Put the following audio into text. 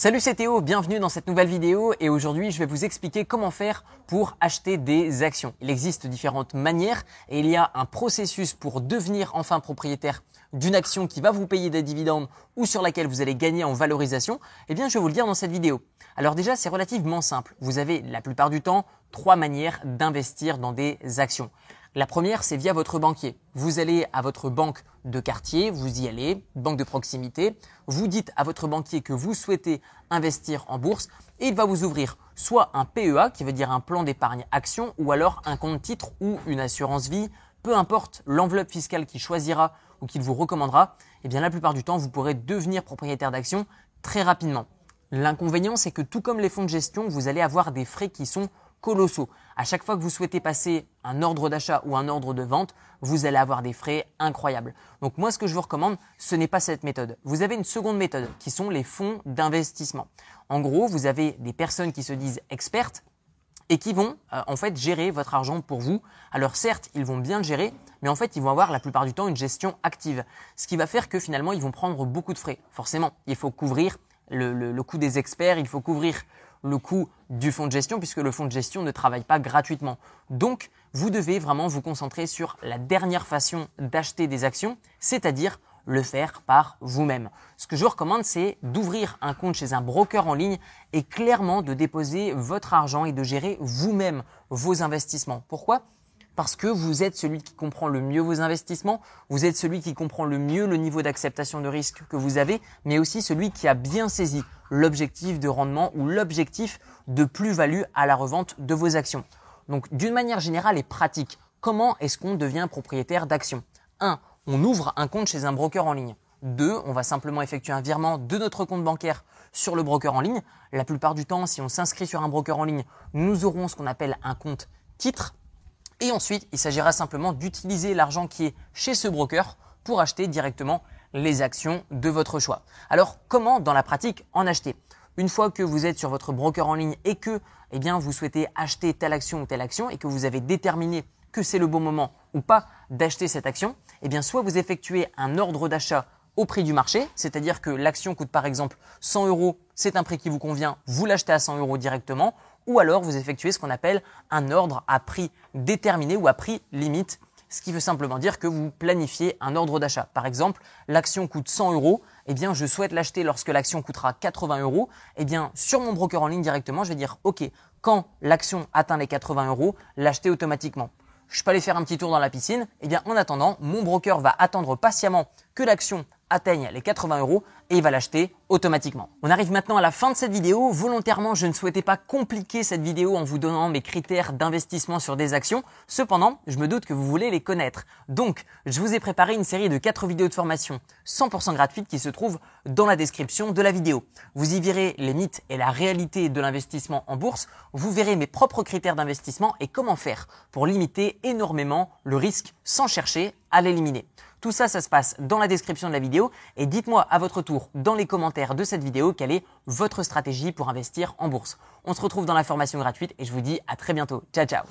Salut c'est Théo, bienvenue dans cette nouvelle vidéo et aujourd'hui je vais vous expliquer comment faire pour acheter des actions. Il existe différentes manières et il y a un processus pour devenir enfin propriétaire d'une action qui va vous payer des dividendes ou sur laquelle vous allez gagner en valorisation. Eh bien je vais vous le dire dans cette vidéo. Alors déjà c'est relativement simple. Vous avez la plupart du temps trois manières d'investir dans des actions. La première, c'est via votre banquier. Vous allez à votre banque de quartier, vous y allez, banque de proximité, vous dites à votre banquier que vous souhaitez investir en bourse et il va vous ouvrir soit un PEA, qui veut dire un plan d'épargne action, ou alors un compte titre ou une assurance vie, peu importe l'enveloppe fiscale qu'il choisira ou qu'il vous recommandera, eh bien la plupart du temps, vous pourrez devenir propriétaire d'actions très rapidement. L'inconvénient, c'est que tout comme les fonds de gestion, vous allez avoir des frais qui sont colossaux. À chaque fois que vous souhaitez passer un ordre d'achat ou un ordre de vente, vous allez avoir des frais incroyables. Donc moi, ce que je vous recommande, ce n'est pas cette méthode. Vous avez une seconde méthode qui sont les fonds d'investissement. En gros, vous avez des personnes qui se disent expertes et qui vont euh, en fait gérer votre argent pour vous. Alors certes, ils vont bien le gérer, mais en fait, ils vont avoir la plupart du temps une gestion active, ce qui va faire que finalement, ils vont prendre beaucoup de frais. Forcément, il faut couvrir le, coût des experts, il faut couvrir le coût du fonds de gestion puisque le fonds de gestion ne travaille pas gratuitement. Donc, vous devez vraiment vous concentrer sur la dernière façon d'acheter des actions, c'est-à-dire le faire par vous-même. Ce que je vous recommande, c'est d'ouvrir un compte chez un broker en ligne et clairement de déposer votre argent et de gérer vous-même vos investissements. Pourquoi? Parce que vous êtes celui qui comprend le mieux vos investissements, vous êtes celui qui comprend le mieux le niveau d'acceptation de risque que vous avez, mais aussi celui qui a bien saisi l'objectif de rendement ou l'objectif de plus-value à la revente de vos actions. Donc d'une manière générale et pratique, comment est-ce qu'on devient propriétaire d'actions? 1. On ouvre un compte chez un broker en ligne. 2. On va simplement effectuer un virement de notre compte bancaire sur le broker en ligne. La plupart du temps, si on s'inscrit sur un broker en ligne, nous aurons ce qu'on appelle un compte titre et ensuite, il s'agira simplement d'utiliser l'argent qui est chez ce broker pour acheter directement les actions de votre choix. Alors, comment dans la pratique en acheter? Une fois que vous êtes sur votre broker en ligne et que eh bien, vous souhaitez acheter telle action ou telle action et que vous avez déterminé que c'est le bon moment ou pas d'acheter cette action, eh bien, soit vous effectuez un ordre d'achat au prix du marché, c'est-à-dire que l'action coûte par exemple 100 euros, c'est un prix qui vous convient, vous l'achetez à 100 euros directement, ou alors vous effectuez ce qu'on appelle un ordre à prix déterminé ou à prix limite, ce qui veut simplement dire que vous planifiez un ordre d'achat. Par exemple, l'action coûte 100 euros, eh bien je souhaite l'acheter lorsque l'action coûtera 80 euros, eh bien sur mon broker en ligne directement, je vais dire ok, quand l'action atteint les 80 euros, l'acheter automatiquement je peux aller faire un petit tour dans la piscine. Eh bien, en attendant, mon broker va attendre patiemment que l'action atteigne les 80 euros et il va l'acheter automatiquement. On arrive maintenant à la fin de cette vidéo. Volontairement, je ne souhaitais pas compliquer cette vidéo en vous donnant mes critères d'investissement sur des actions. Cependant, je me doute que vous voulez les connaître. Donc, je vous ai préparé une série de 4 vidéos de formation 100% gratuites qui se trouvent dans la description de la vidéo. Vous y verrez les mythes et la réalité de l'investissement en bourse. Vous verrez mes propres critères d'investissement et comment faire pour limiter énormément le risque sans chercher à l'éliminer. Tout ça, ça se passe dans la description de la vidéo et dites-moi à votre tour dans les commentaires de cette vidéo quelle est votre stratégie pour investir en bourse. On se retrouve dans la formation gratuite et je vous dis à très bientôt. Ciao ciao